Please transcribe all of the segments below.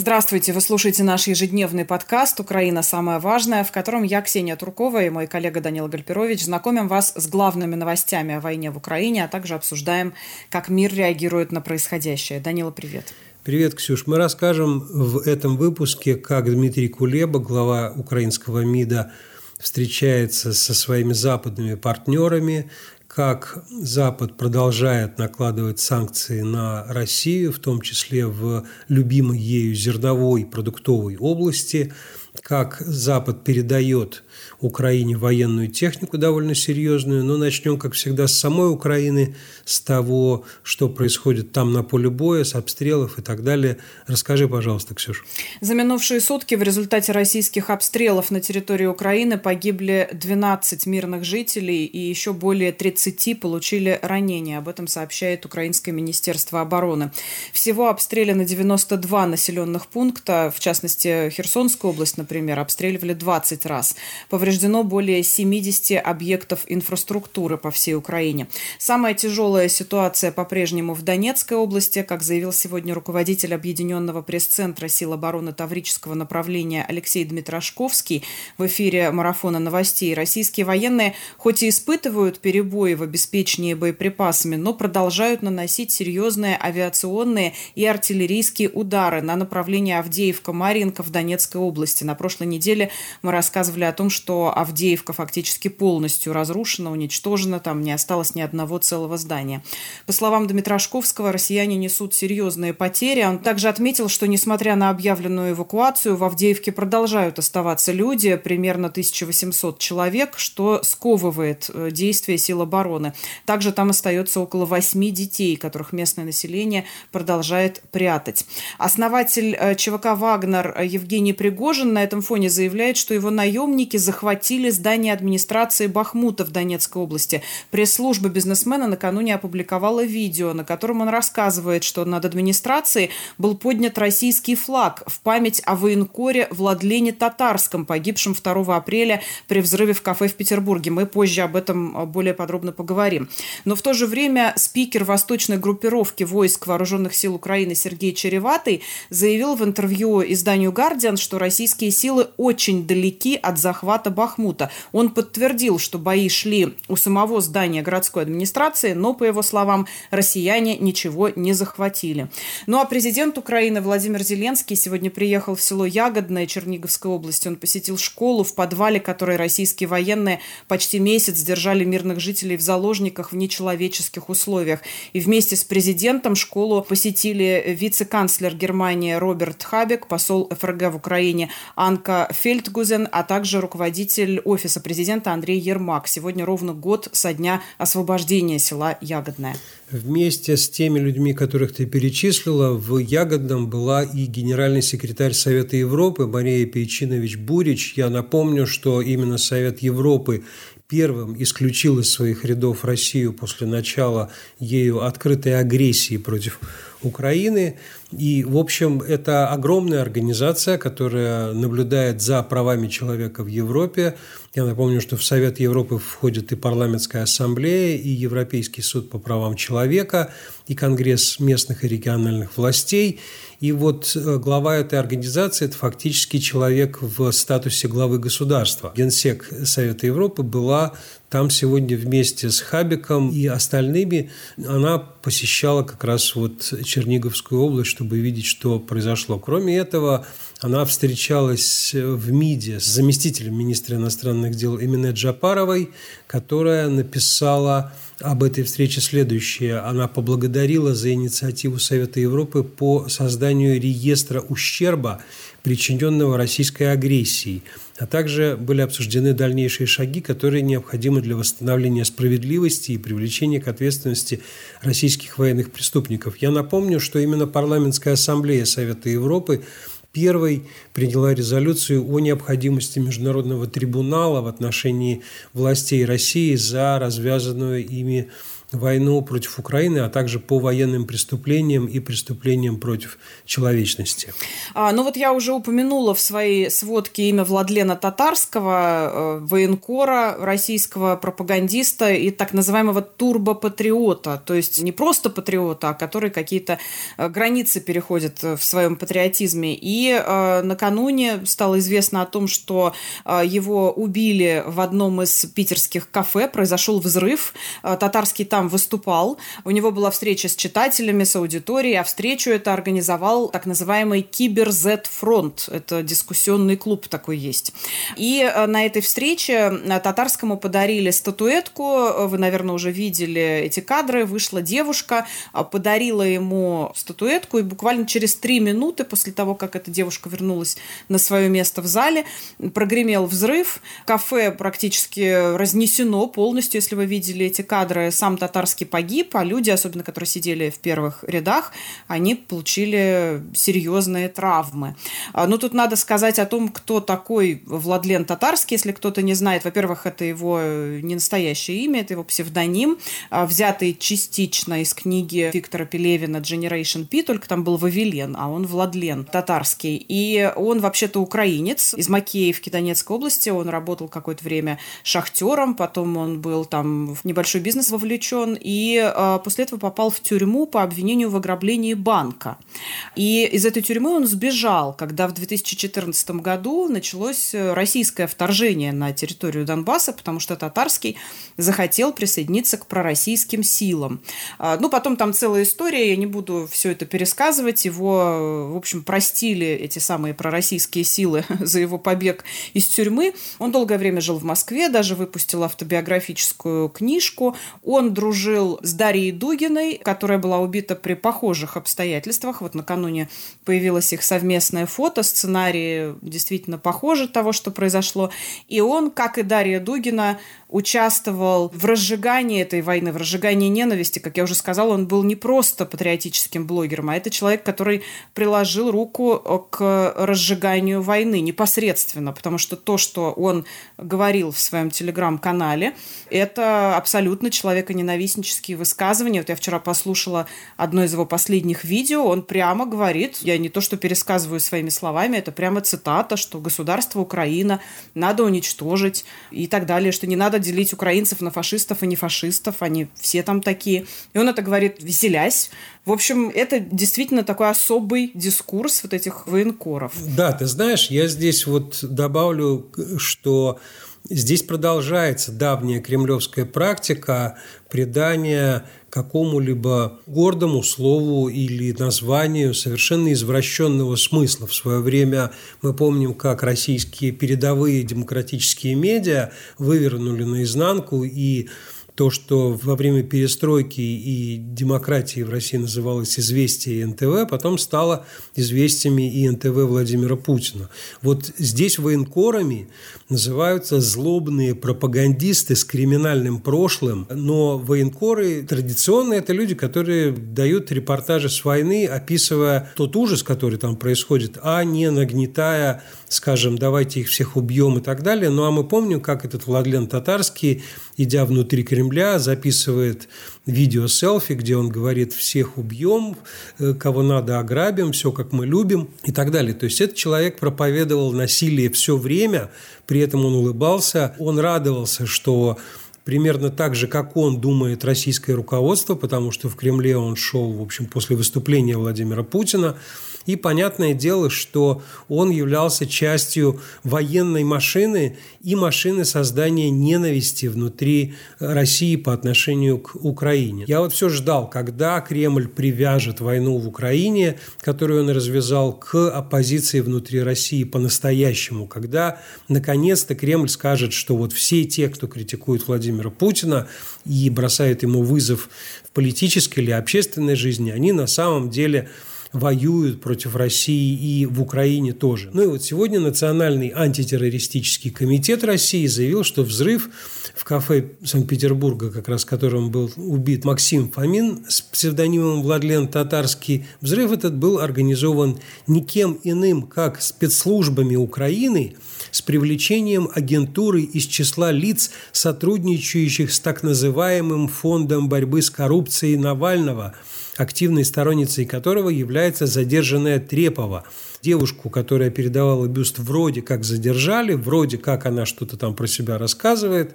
Здравствуйте, вы слушаете наш ежедневный подкаст «Украина. Самое важное», в котором я, Ксения Туркова и мой коллега Данила Гальперович знакомим вас с главными новостями о войне в Украине, а также обсуждаем, как мир реагирует на происходящее. Данила, привет. Привет, Ксюш. Мы расскажем в этом выпуске, как Дмитрий Кулеба, глава украинского МИДа, встречается со своими западными партнерами, как Запад продолжает накладывать санкции на Россию, в том числе в любимой ею зерновой продуктовой области – как Запад передает Украине военную технику довольно серьезную. Но начнем, как всегда, с самой Украины, с того, что происходит там на поле боя, с обстрелов и так далее. Расскажи, пожалуйста, Ксюша. За минувшие сутки в результате российских обстрелов на территории Украины погибли 12 мирных жителей и еще более 30 получили ранения. Об этом сообщает Украинское министерство обороны. Всего обстреляно 92 населенных пункта, в частности, Херсонскую область, например, обстреливали 20 раз. Повреждено более 70 объектов инфраструктуры по всей Украине. Самая тяжелая ситуация по-прежнему в Донецкой области, как заявил сегодня руководитель Объединенного пресс-центра сил обороны Таврического направления Алексей Дмитрошковский в эфире марафона новостей. Российские военные хоть и испытывают перебои в обеспечении боеприпасами, но продолжают наносить серьезные авиационные и артиллерийские удары на направлении Авдеевка-Маринка в Донецкой области на прошлой неделе мы рассказывали о том, что Авдеевка фактически полностью разрушена, уничтожена, там не осталось ни одного целого здания. По словам Дмитрашковского, россияне несут серьезные потери. Он также отметил, что несмотря на объявленную эвакуацию, в Авдеевке продолжают оставаться люди, примерно 1800 человек, что сковывает э, действия сил обороны. Также там остается около 8 детей, которых местное население продолжает прятать. Основатель э, ЧВК «Вагнер» Евгений Пригожин на этом фоне заявляет, что его наемники захватили здание администрации Бахмута в Донецкой области. Пресс-служба бизнесмена накануне опубликовала видео, на котором он рассказывает, что над администрацией был поднят российский флаг в память о военкоре Владлене Татарском, погибшем 2 апреля при взрыве в кафе в Петербурге. Мы позже об этом более подробно поговорим. Но в то же время спикер восточной группировки войск вооруженных сил Украины Сергей Череватый заявил в интервью изданию «Гардиан», что российские российские силы очень далеки от захвата Бахмута. Он подтвердил, что бои шли у самого здания городской администрации, но, по его словам, россияне ничего не захватили. Ну а президент Украины Владимир Зеленский сегодня приехал в село Ягодное Черниговской области. Он посетил школу, в подвале которой российские военные почти месяц держали мирных жителей в заложниках в нечеловеческих условиях. И вместе с президентом школу посетили вице-канцлер Германии Роберт Хабек, посол ФРГ в Украине Анка Фельдгузен, а также руководитель Офиса президента Андрей Ермак. Сегодня ровно год со дня освобождения села Ягодное. Вместе с теми людьми, которых ты перечислила, в Ягодном была и генеральный секретарь Совета Европы Мария Пейчинович Бурич. Я напомню, что именно Совет Европы первым исключил из своих рядов Россию после начала ею открытой агрессии против Украины. И, в общем, это огромная организация, которая наблюдает за правами человека в Европе. Я напомню, что в Совет Европы входит и парламентская ассамблея, и Европейский суд по правам человека, и Конгресс местных и региональных властей. И вот э, глава этой организации – это фактически человек в статусе главы государства. Генсек Совета Европы была там сегодня вместе с Хабиком и остальными она посещала как раз вот Черниговскую область, чтобы видеть, что произошло. Кроме этого, она встречалась в МИДе с заместителем министра иностранных дел Эмине Джапаровой, которая написала об этой встрече следующее. Она поблагодарила за инициативу Совета Европы по созданию реестра ущерба, причиненного российской агрессией – а также были обсуждены дальнейшие шаги, которые необходимы для восстановления справедливости и привлечения к ответственности российских военных преступников. Я напомню, что именно парламентская ассамблея Совета Европы первой приняла резолюцию о необходимости международного трибунала в отношении властей России за развязанную ими войну против Украины, а также по военным преступлениям и преступлениям против человечности. А, ну вот я уже упомянула в своей сводке имя Владлена Татарского, э, военкора, российского пропагандиста и так называемого турбопатриота, то есть не просто патриота, а который какие-то э, границы переходит в своем патриотизме. И э, накануне стало известно о том, что э, его убили в одном из питерских кафе, произошел взрыв, э, татарский там выступал, у него была встреча с читателями, с аудиторией, а встречу это организовал так называемый Кибер Z Фронт, это дискуссионный клуб такой есть. И э, на этой встрече э, татарскому подарили статуэтку, вы, наверное, уже видели эти кадры, вышла девушка, подарила ему статуэтку, и буквально через три минуты после того, как эта девушка вернулась на свое место в зале, прогремел взрыв, кафе практически разнесено полностью, если вы видели эти кадры, сам татарский погиб, а люди, особенно которые сидели в первых рядах, они получили серьезные травмы. А, ну, тут надо сказать о том, кто такой Владлен Татарский, если кто-то не знает. Во-первых, это его э, не настоящее имя, это его псевдоним, а, взятый частично из книги Виктора Пелевина «Generation P», только там был Вавилен, а он Владлен татарский. И он вообще-то украинец из Макеевки Донецкой области. Он работал какое-то время шахтером, потом он был там в небольшой бизнес вовлечен, и э, после этого попал в тюрьму по обвинению в ограблении банка. И из этой тюрьмы он сбежал, когда в 2014 году началось э, российское вторжение на территорию Донбасса, потому что татарский захотел присоединиться к пророссийским силам. А, ну, потом там целая история, я не буду все это пересказывать. Его, в общем, простили эти самые пророссийские силы за его побег из тюрьмы. Он долгое время жил в Москве, даже выпустил автобиографическую книжку. Он дружил с Дарьей Дугиной, которая была убита при похожих обстоятельствах. Вот накануне появилось их совместное фото, сценарии действительно похожи того, что произошло. И он, как и Дарья Дугина, участвовал в разжигании этой войны, в разжигании ненависти. Как я уже сказала, он был не просто патриотическим блогером, а это человек, который приложил руку к разжиганию войны непосредственно, потому что то, что он говорил в своем телеграм-канале, это абсолютно человеконенавистнические высказывания. Вот я вчера послушала одно из его последних видео, он прямо говорит, я не то что пересказываю своими словами, это прямо цитата, что государство Украина надо уничтожить и так далее, что не надо делить украинцев на фашистов и не фашистов, они все там такие. И он это говорит, веселясь. В общем, это действительно такой особый дискурс вот этих военкоров. Да, ты знаешь, я здесь вот добавлю, что Здесь продолжается давняя кремлевская практика придания какому-либо гордому слову или названию совершенно извращенного смысла. В свое время мы помним, как российские передовые демократические медиа вывернули наизнанку и то, что во время перестройки и демократии в России называлось «Известие» НТВ, потом стало «Известиями» и НТВ Владимира Путина. Вот здесь военкорами называются злобные пропагандисты с криминальным прошлым, но военкоры традиционно это люди, которые дают репортажи с войны, описывая тот ужас, который там происходит, а не нагнетая, скажем, давайте их всех убьем и так далее. Ну а мы помним, как этот Владлен Татарский, идя внутри Кремля, записывает видео селфи, где он говорит «всех убьем», э, «кого надо ограбим», «все как мы любим» и так далее. То есть этот человек проповедовал насилие все время, при этом он улыбался, он радовался, что примерно так же, как он думает российское руководство, потому что в Кремле он шел, в общем, после выступления Владимира Путина – и понятное дело, что он являлся частью военной машины и машины создания ненависти внутри России по отношению к Украине. Я вот все ждал, когда Кремль привяжет войну в Украине, которую он развязал, к оппозиции внутри России по-настоящему, когда наконец-то Кремль скажет, что вот все те, кто критикует Владимира Путина и бросает ему вызов в политической или общественной жизни, они на самом деле воюют против России и в Украине тоже. Ну и вот сегодня Национальный антитеррористический комитет России заявил, что взрыв в кафе Санкт-Петербурга, как раз которым был убит Максим Фомин с псевдонимом Владлен Татарский. Взрыв этот был организован никем иным, как спецслужбами Украины с привлечением агентуры из числа лиц, сотрудничающих с так называемым Фондом борьбы с коррупцией Навального, активной сторонницей которого является задержанная Трепова – девушку, которая передавала бюст, вроде как задержали, вроде как она что-то там про себя рассказывает.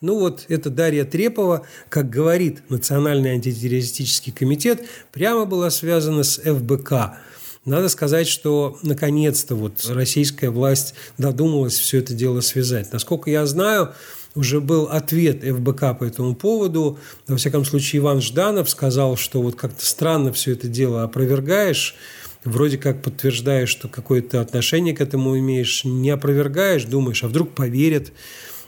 Ну вот это Дарья Трепова, как говорит Национальный антитеррористический комитет, прямо была связана с ФБК. Надо сказать, что наконец-то вот российская власть додумалась все это дело связать. Насколько я знаю, уже был ответ ФБК по этому поводу. Во всяком случае, Иван Жданов сказал, что вот как-то странно все это дело опровергаешь вроде как подтверждаешь, что какое-то отношение к этому имеешь, не опровергаешь, думаешь, а вдруг поверят.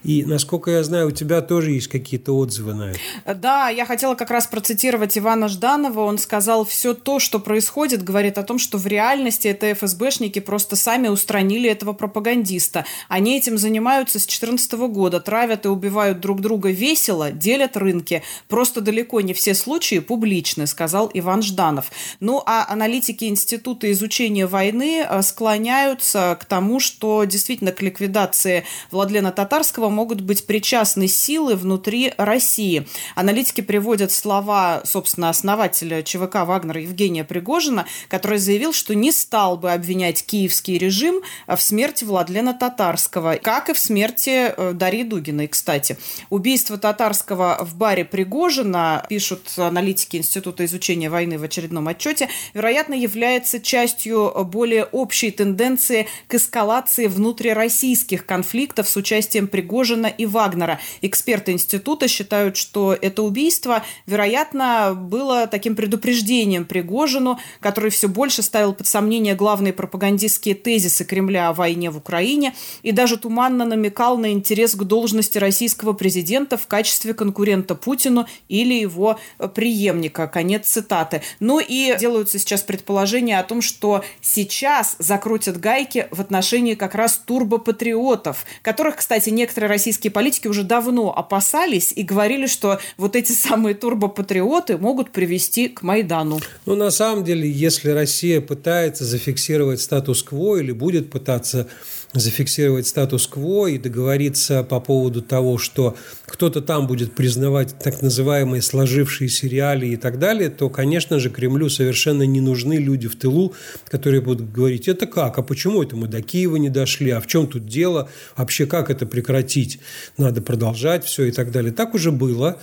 И, насколько я знаю, у тебя тоже есть какие-то отзывы на это. Да, я хотела как раз процитировать Ивана Жданова. Он сказал, все то, что происходит, говорит о том, что в реальности это ФСБшники просто сами устранили этого пропагандиста. Они этим занимаются с 2014 года, травят и убивают друг друга весело, делят рынки. Просто далеко не все случаи публичны, сказал Иван Жданов. Ну, а аналитики Института изучения войны э, склоняются к тому, что действительно к ликвидации Владлена Татарского этого могут быть причастны силы внутри России. Аналитики приводят слова, собственно, основателя ЧВК «Вагнера» Евгения Пригожина, который заявил, что не стал бы обвинять киевский режим в смерти Владлена Татарского, как и в смерти э, Дарьи Дугиной, кстати. Убийство Татарского в баре Пригожина, пишут аналитики Института изучения войны в очередном отчете, вероятно, является частью более общей тенденции к эскалации внутрироссийских конфликтов с участием Пригожина Пригожина и Вагнера. Эксперты института считают, что это убийство, вероятно, было таким предупреждением Пригожину, который все больше ставил под сомнение главные пропагандистские тезисы Кремля о войне в Украине и даже туманно намекал на интерес к должности российского президента в качестве конкурента Путину или его преемника. Конец цитаты. Ну и делаются сейчас предположения о том, что сейчас закрутят гайки в отношении как раз турбопатриотов, которых, кстати, некоторые некоторые российские политики уже давно опасались и говорили, что вот эти самые турбопатриоты могут привести к Майдану. Ну, на самом деле, если Россия пытается зафиксировать статус-кво или будет пытаться зафиксировать статус-кво и договориться по поводу того, что кто-то там будет признавать так называемые сложившиеся реалии и так далее, то, конечно же, Кремлю совершенно не нужны люди в тылу, которые будут говорить, это как, а почему это мы до Киева не дошли, а в чем тут дело, вообще как это прекратить, надо продолжать все и так далее. Так уже было,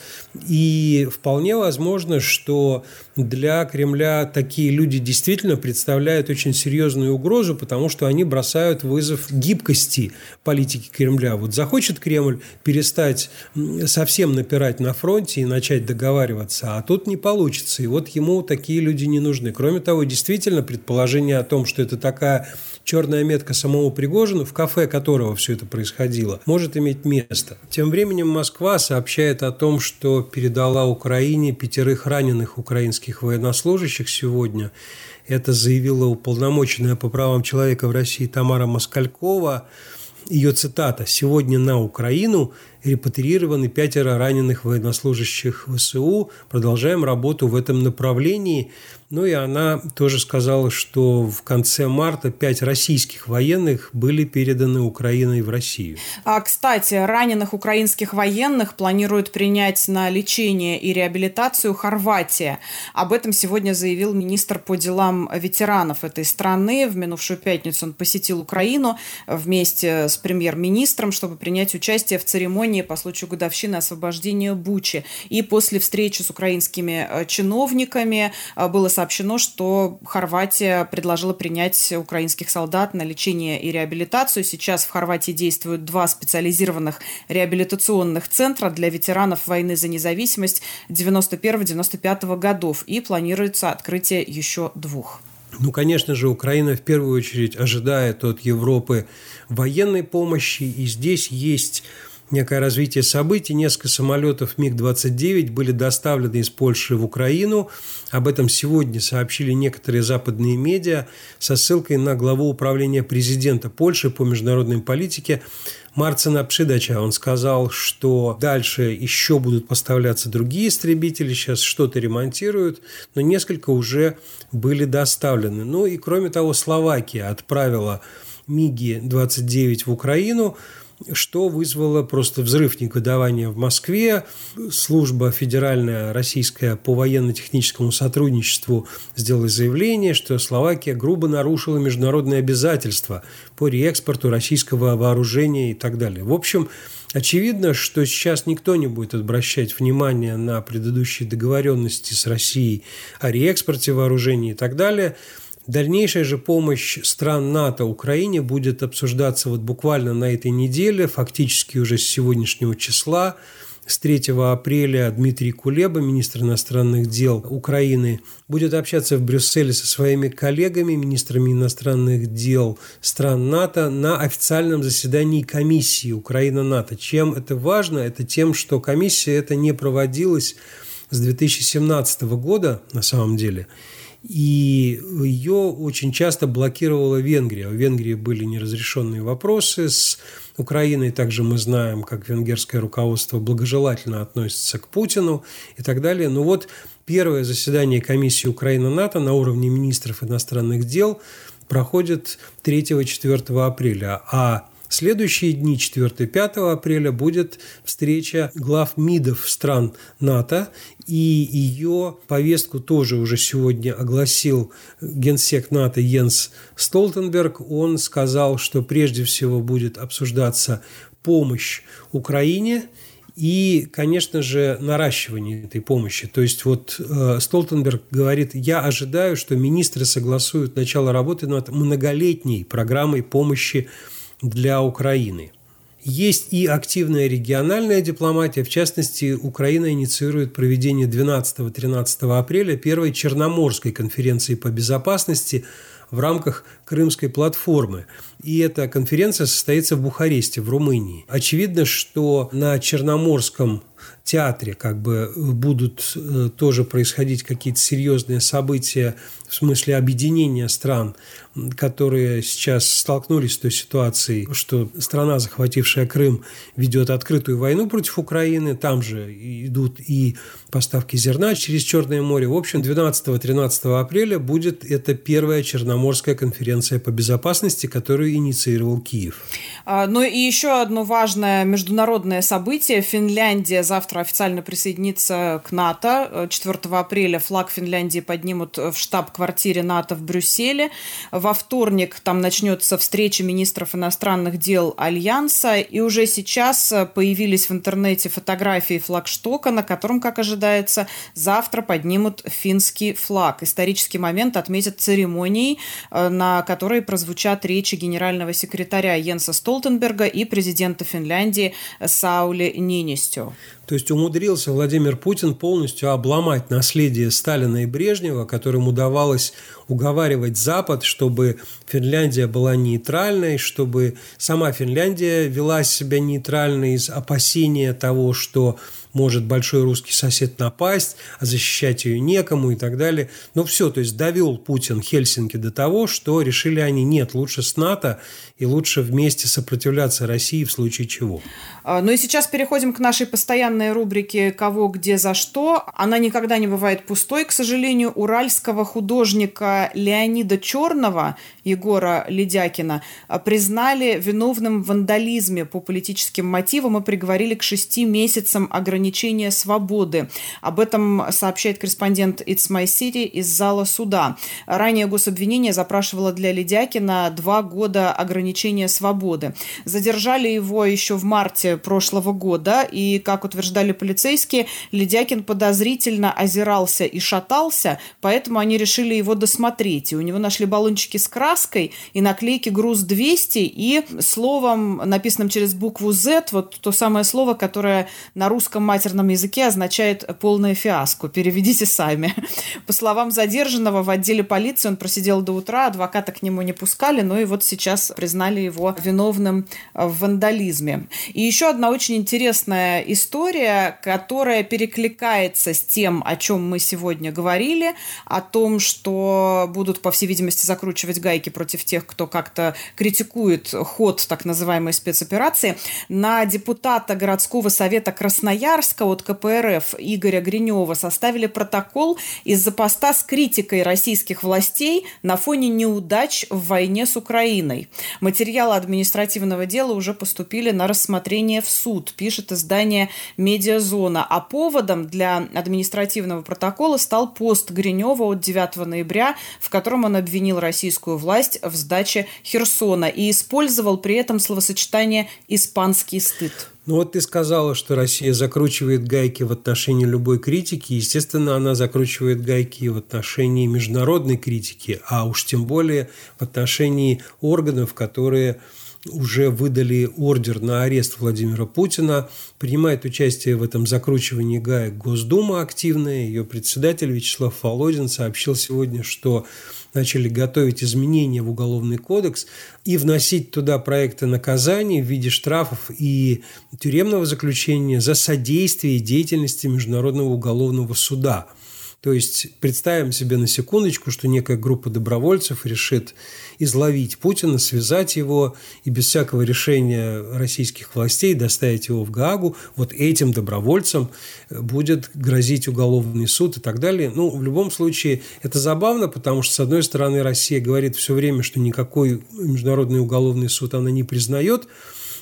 и вполне возможно, что для Кремля такие люди действительно представляют очень серьезную угрозу, потому что они бросают вызов гибкости политики Кремля. Вот захочет Кремль перестать совсем напирать на фронте и начать договариваться, а тут не получится. И вот ему такие люди не нужны. Кроме того, действительно, предположение о том, что это такая черная метка самого Пригожина, в кафе которого все это происходило, может иметь место. Тем временем Москва сообщает о том, что передала Украине пятерых раненых украинских военнослужащих сегодня. Это заявила уполномоченная по правам человека в России Тамара Москалькова. Ее цитата «Сегодня на Украину репатриированы пятеро раненых военнослужащих ВСУ. Продолжаем работу в этом направлении». Ну и она тоже сказала, что в конце марта пять российских военных были переданы Украиной в Россию. А, кстати, раненых украинских военных планируют принять на лечение и реабилитацию Хорватия. Об этом сегодня заявил министр по делам ветеранов этой страны. В минувшую пятницу он посетил Украину вместе с премьер-министром, чтобы принять участие в церемонии по случаю годовщины освобождения Бучи. И после встречи с украинскими э, чиновниками э, было сообщено, что Хорватия предложила принять украинских солдат на лечение и реабилитацию. Сейчас в Хорватии действуют два специализированных реабилитационных центра для ветеранов войны за независимость 91-95 годов. И планируется открытие еще двух. Ну, конечно же, Украина в первую очередь ожидает от Европы военной помощи, и здесь есть некое развитие событий. Несколько самолетов МиГ-29 были доставлены из Польши в Украину. Об этом сегодня сообщили некоторые западные медиа со ссылкой на главу управления президента Польши по международной политике Марцина Пшидача. Он сказал, что дальше еще будут поставляться другие истребители, сейчас что-то ремонтируют, но несколько уже были доставлены. Ну и кроме того, Словакия отправила МиГи-29 в Украину – что вызвало просто взрыв негодования в Москве. Служба федеральная российская по военно-техническому сотрудничеству сделала заявление, что Словакия грубо нарушила международные обязательства по реэкспорту российского вооружения и так далее. В общем, Очевидно, что сейчас никто не будет обращать внимание на предыдущие договоренности с Россией о реэкспорте вооружений и так далее – Дальнейшая же помощь стран НАТО Украине будет обсуждаться вот буквально на этой неделе, фактически уже с сегодняшнего числа. С 3 апреля Дмитрий Кулеба, министр иностранных дел Украины, будет общаться в Брюсселе со своими коллегами, министрами иностранных дел стран НАТО на официальном заседании комиссии Украина-НАТО. Чем это важно? Это тем, что комиссия это не проводилась с 2017 года на самом деле – и ее очень часто блокировала Венгрия. В Венгрии были неразрешенные вопросы с Украиной. Также мы знаем, как венгерское руководство благожелательно относится к Путину и так далее. Но вот первое заседание комиссии Украина-НАТО на уровне министров иностранных дел проходит 3-4 апреля, а следующие дни, 4-5 апреля, будет встреча глав МИДов стран НАТО, и ее повестку тоже уже сегодня огласил генсек НАТО Йенс Столтенберг. Он сказал, что прежде всего будет обсуждаться помощь Украине – и, конечно же, наращивание этой помощи. То есть вот э, Столтенберг говорит, я ожидаю, что министры согласуют начало работы над многолетней программой помощи для Украины. Есть и активная региональная дипломатия. В частности, Украина инициирует проведение 12-13 апреля первой Черноморской конференции по безопасности в рамках Крымской платформы. И эта конференция состоится в Бухаресте, в Румынии. Очевидно, что на Черноморском театре как бы будут э, тоже происходить какие-то серьезные события в смысле объединения стран, которые сейчас столкнулись с той ситуацией, что страна, захватившая Крым, ведет открытую войну против Украины. Там же идут и поставки зерна через Черное море. В общем, 12-13 апреля будет эта первая Черноморская конференция по безопасности, которую инициировал Киев. А, ну и еще одно важное международное событие. Финляндия завтра официально присоединится к НАТО. 4 апреля флаг Финляндии поднимут в штаб-квартире НАТО в Брюсселе. Во вторник там начнется встреча министров иностранных дел Альянса. И уже сейчас появились в интернете фотографии флагштока, на котором, как ожидается, завтра поднимут финский флаг. Исторический момент отметят церемонией, э, на которой прозвучат речи генерального секретаря Йенса Столтенберга и президента Финляндии Саули Нинистю. То есть умудрился Владимир Путин полностью обломать наследие Сталина и Брежнева, которым удавалось уговаривать Запад, чтобы Финляндия была нейтральной, чтобы сама Финляндия вела себя нейтрально из опасения того, что может большой русский сосед напасть, а защищать ее некому и так далее. Но все, то есть довел Путин Хельсинки до того, что решили они, нет, лучше с НАТО и лучше вместе сопротивляться России в случае чего. А, ну и сейчас переходим к нашей постоянной рубрике «Кого, где, за что». Она никогда не бывает пустой, к сожалению. Уральского художника Леонида Черного, Егора Ледякина, признали виновным в вандализме по политическим мотивам и приговорили к шести месяцам ограничения ограничения свободы. Об этом сообщает корреспондент It's My City из зала суда. Ранее гособвинение запрашивало для Ледякина два года ограничения свободы. Задержали его еще в марте прошлого года, и, как утверждали полицейские, Ледякин подозрительно озирался и шатался, поэтому они решили его досмотреть. И у него нашли баллончики с краской и наклейки «Груз-200» и словом, написанным через букву Z, вот то самое слово, которое на русском матерном языке означает полное фиаско. Переведите сами. По словам задержанного, в отделе полиции он просидел до утра, адвоката к нему не пускали, но и вот сейчас признали его виновным в вандализме. И еще одна очень интересная история, которая перекликается с тем, о чем мы сегодня говорили, о том, что будут, по всей видимости, закручивать гайки против тех, кто как-то критикует ход так называемой спецоперации. На депутата городского совета Красноярска от КПРФ Игоря Гринева составили протокол из-за поста с критикой российских властей на фоне неудач в войне с Украиной. Материалы административного дела уже поступили на рассмотрение в суд, пишет издание «Медиазона». А поводом для административного протокола стал пост Гринева от 9 ноября, в котором он обвинил российскую власть в сдаче Херсона и использовал при этом словосочетание «испанский стыд». Ну вот ты сказала, что Россия закручивает гайки в отношении любой критики. Естественно, она закручивает гайки в отношении международной критики, а уж тем более в отношении органов, которые уже выдали ордер на арест Владимира Путина. Принимает участие в этом закручивании гаек Госдума активная. Ее председатель Вячеслав Володин сообщил сегодня, что начали готовить изменения в Уголовный кодекс и вносить туда проекты наказаний в виде штрафов и тюремного заключения за содействие деятельности Международного уголовного суда – то есть представим себе на секундочку, что некая группа добровольцев решит изловить Путина, связать его и без всякого решения российских властей доставить его в Гаагу. Вот этим добровольцам будет грозить уголовный суд и так далее. Ну, в любом случае, это забавно, потому что, с одной стороны, Россия говорит все время, что никакой международный уголовный суд она не признает,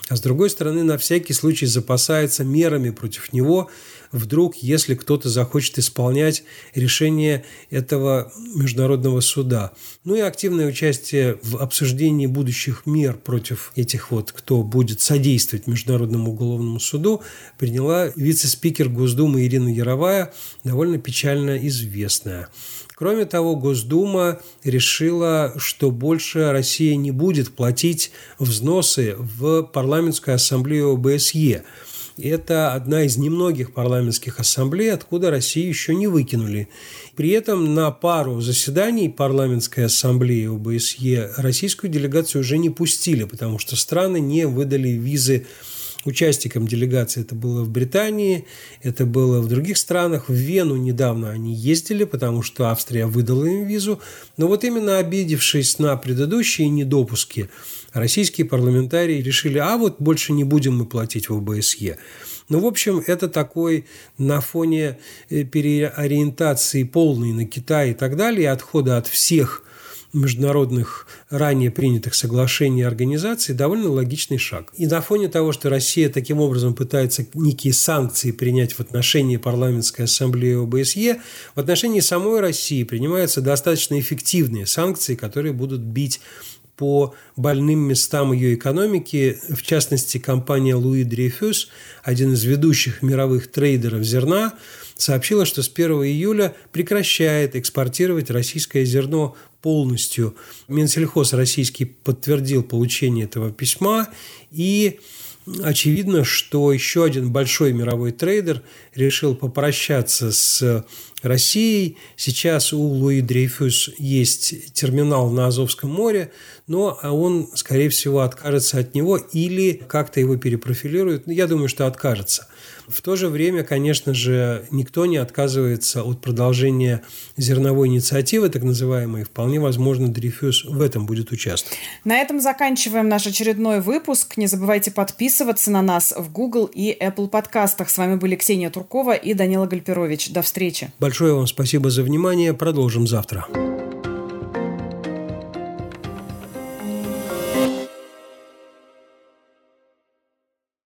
а с другой стороны, на всякий случай запасается мерами против него, вдруг, если кто-то захочет исполнять решение этого международного суда. Ну и активное участие в обсуждении будущих мер против этих вот, кто будет содействовать Международному уголовному суду, приняла вице-спикер Госдумы Ирина Яровая, довольно печально известная. Кроме того, Госдума решила, что больше Россия не будет платить взносы в парламентскую ассамблею ОБСЕ – это одна из немногих парламентских ассамблей, откуда Россию еще не выкинули. При этом на пару заседаний парламентской ассамблеи ОБСЕ российскую делегацию уже не пустили, потому что страны не выдали визы участникам делегации. Это было в Британии, это было в других странах. В Вену недавно они ездили, потому что Австрия выдала им визу. Но вот именно обидевшись на предыдущие недопуски, российские парламентарии решили, а вот больше не будем мы платить в ОБСЕ. Ну, в общем, это такой на фоне э, переориентации полной на Китай и так далее, отхода от всех международных ранее принятых соглашений и организаций довольно логичный шаг. И на фоне того, что Россия таким образом пытается некие санкции принять в отношении парламентской ассамблеи ОБСЕ, в отношении самой России принимаются достаточно эффективные санкции, которые будут бить по больным местам ее экономики. В частности, компания Луи Дрейфюс, один из ведущих мировых трейдеров зерна, сообщила, что с 1 июля прекращает экспортировать российское зерно полностью. Минсельхоз российский подтвердил получение этого письма и очевидно, что еще один большой мировой трейдер решил попрощаться с Россией. Сейчас у Луи Дрейфюс есть терминал на Азовском море, но он, скорее всего, откажется от него или как-то его перепрофилирует. Я думаю, что откажется. В то же время, конечно же, никто не отказывается от продолжения зерновой инициативы, так называемой. Вполне возможно, Дрейфюс в этом будет участвовать. На этом заканчиваем наш очередной выпуск. Не забывайте подписываться на нас в Google и Apple подкастах. С вами были Ксения Туркова и Данила Гальперович. До встречи. Большое вам спасибо за внимание. Продолжим завтра.